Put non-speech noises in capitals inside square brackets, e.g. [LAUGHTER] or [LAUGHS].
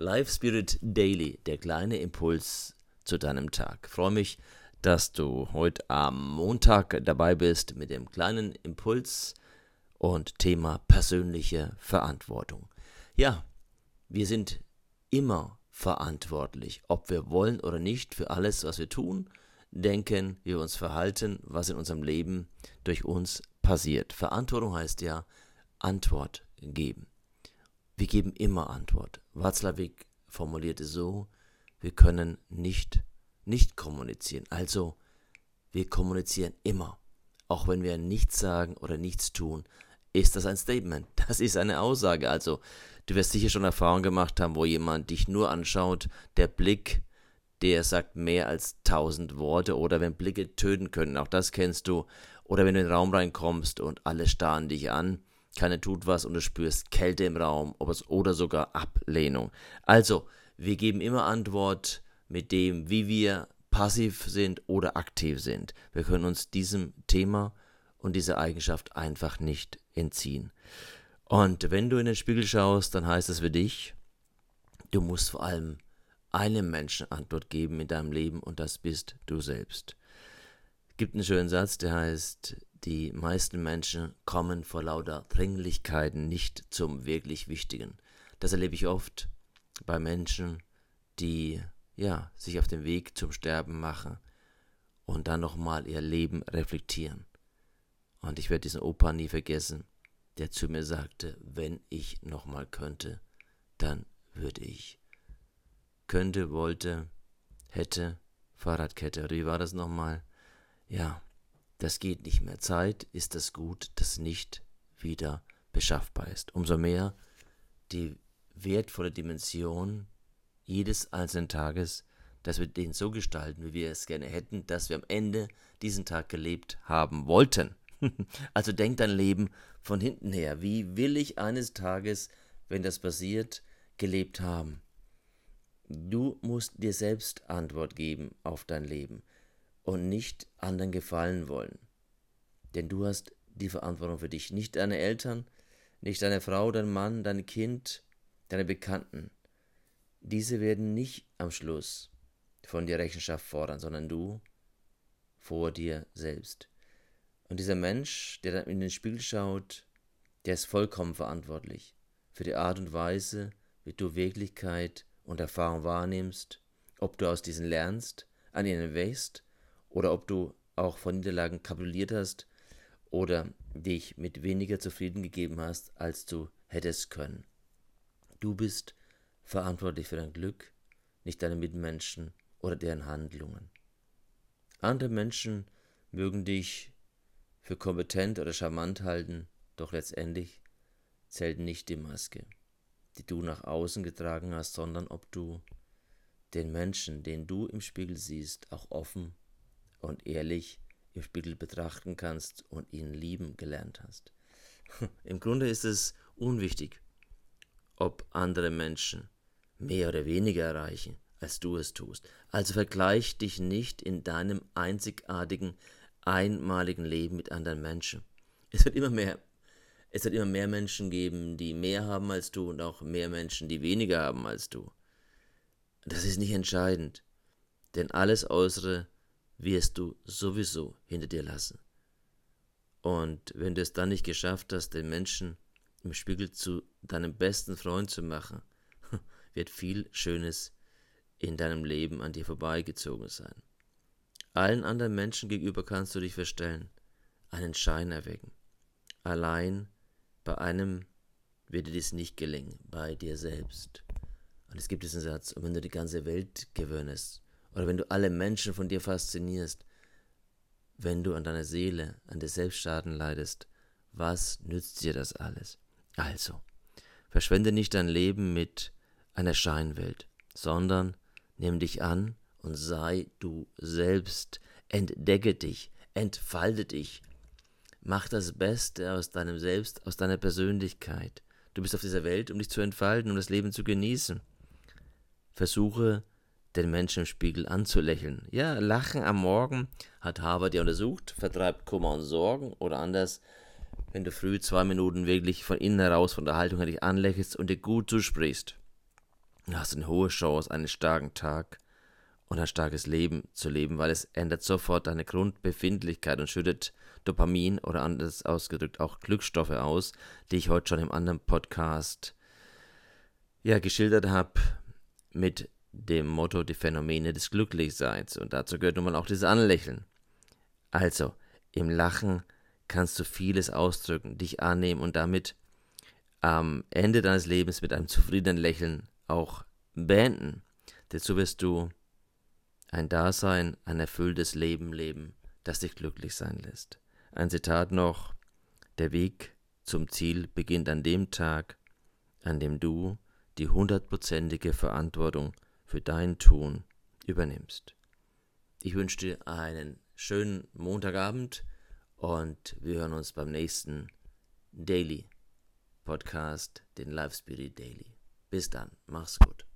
Life Spirit Daily, der kleine Impuls zu deinem Tag. Ich freue mich, dass du heute am Montag dabei bist mit dem kleinen Impuls und Thema persönliche Verantwortung. Ja, wir sind immer verantwortlich, ob wir wollen oder nicht, für alles, was wir tun, denken, wie wir uns verhalten, was in unserem Leben durch uns passiert. Verantwortung heißt ja Antwort geben. Wir geben immer Antwort. Watzlawick formulierte so, wir können nicht, nicht kommunizieren. Also, wir kommunizieren immer. Auch wenn wir nichts sagen oder nichts tun, ist das ein Statement. [LAUGHS] Das ist eine Aussage. Also, du wirst sicher schon Erfahrungen gemacht haben, wo jemand dich nur anschaut, der Blick, der sagt mehr als tausend Worte oder wenn Blicke töten können, auch das kennst du. Oder wenn du in den Raum reinkommst und alle starren dich an keiner tut was und du spürst Kälte im Raum oder sogar Ablehnung. Also, wir geben immer Antwort mit dem, wie wir passiv sind oder aktiv sind. Wir können uns diesem Thema und dieser Eigenschaft einfach nicht entziehen. Und wenn du in den Spiegel schaust, dann heißt es für dich, du musst vor allem einem Menschen Antwort geben in deinem Leben und das bist du selbst. Es gibt einen schönen Satz, der heißt, die meisten Menschen kommen vor lauter Dringlichkeiten nicht zum wirklich Wichtigen. Das erlebe ich oft bei Menschen, die ja sich auf den Weg zum Sterben machen und dann nochmal ihr Leben reflektieren. Und ich werde diesen Opa nie vergessen, der zu mir sagte, wenn ich nochmal könnte, dann würde ich. Könnte, wollte, hätte, Fahrradkette. Wie war das nochmal? Ja, das geht nicht mehr. Zeit ist das Gut, das nicht wieder beschaffbar ist. Umso mehr die wertvolle Dimension jedes einzelnen Tages, dass wir den so gestalten, wie wir es gerne hätten, dass wir am Ende diesen Tag gelebt haben wollten. [LAUGHS] also denk dein Leben von hinten her. Wie will ich eines Tages, wenn das passiert, gelebt haben? Du musst dir selbst Antwort geben auf dein Leben und nicht anderen gefallen wollen. Denn du hast die Verantwortung für dich, nicht deine Eltern, nicht deine Frau, dein Mann, dein Kind, deine Bekannten. Diese werden nicht am Schluss von dir Rechenschaft fordern, sondern du vor dir selbst. Und dieser Mensch, der dann in den Spiegel schaut, der ist vollkommen verantwortlich für die Art und Weise, wie du Wirklichkeit und Erfahrung wahrnimmst, ob du aus diesen lernst, an ihnen wächst oder ob du auch von Niederlagen kapituliert hast oder dich mit weniger zufrieden gegeben hast, als du hättest können. Du bist verantwortlich für dein Glück, nicht deine Mitmenschen oder deren Handlungen. Andere Menschen mögen dich für kompetent oder charmant halten, doch letztendlich zählt nicht die Maske, die du nach außen getragen hast, sondern ob du den Menschen, den du im Spiegel siehst, auch offen und ehrlich im Spiegel betrachten kannst und ihn lieben gelernt hast. [LAUGHS] Im Grunde ist es unwichtig, ob andere Menschen mehr oder weniger erreichen, als du es tust. Also vergleich dich nicht in deinem einzigartigen, einmaligen Leben mit anderen Menschen. Es wird immer mehr, es wird immer mehr Menschen geben, die mehr haben als du und auch mehr Menschen, die weniger haben als du. Das ist nicht entscheidend, denn alles Äußere wirst du sowieso hinter dir lassen. Und wenn du es dann nicht geschafft hast, den Menschen im Spiegel zu deinem besten Freund zu machen, [LAUGHS] wird viel Schönes in deinem Leben an dir vorbeigezogen sein. Allen anderen Menschen gegenüber kannst du dich verstellen, einen Schein erwecken. Allein bei einem wird dir dies nicht gelingen, bei dir selbst. Und es gibt diesen Satz, und wenn du die ganze Welt gewöhnest, oder wenn du alle Menschen von dir faszinierst, wenn du an deiner Seele, an dir selbst Schaden leidest, was nützt dir das alles? Also, verschwende nicht dein Leben mit einer Scheinwelt, sondern nimm dich an und sei du selbst, entdecke dich, entfalte dich, mach das Beste aus deinem Selbst, aus deiner Persönlichkeit. Du bist auf dieser Welt, um dich zu entfalten, um das Leben zu genießen. Versuche den Menschen im Spiegel anzulächeln. Ja, Lachen am Morgen hat Harvard ja untersucht, vertreibt Kummer und Sorgen oder anders, wenn du früh zwei Minuten wirklich von innen heraus von der Haltung her dich anlächelst und dir gut zusprichst. hast eine hohe Chance, einen starken Tag und ein starkes Leben zu leben, weil es ändert sofort deine Grundbefindlichkeit und schüttet Dopamin oder anders ausgedrückt auch Glückstoffe aus, die ich heute schon im anderen Podcast ja geschildert habe mit dem Motto die Phänomene des Glücklichseins und dazu gehört nun mal auch das Anlächeln. Also, im Lachen kannst du vieles ausdrücken, dich annehmen und damit am Ende deines Lebens mit einem zufriedenen Lächeln auch beenden. Dazu wirst du ein Dasein, ein erfülltes Leben leben, das dich glücklich sein lässt. Ein Zitat noch, der Weg zum Ziel beginnt an dem Tag, an dem du die hundertprozentige Verantwortung für dein Tun übernimmst. Ich wünsche dir einen schönen Montagabend und wir hören uns beim nächsten Daily Podcast, den Live Spirit Daily. Bis dann, mach's gut.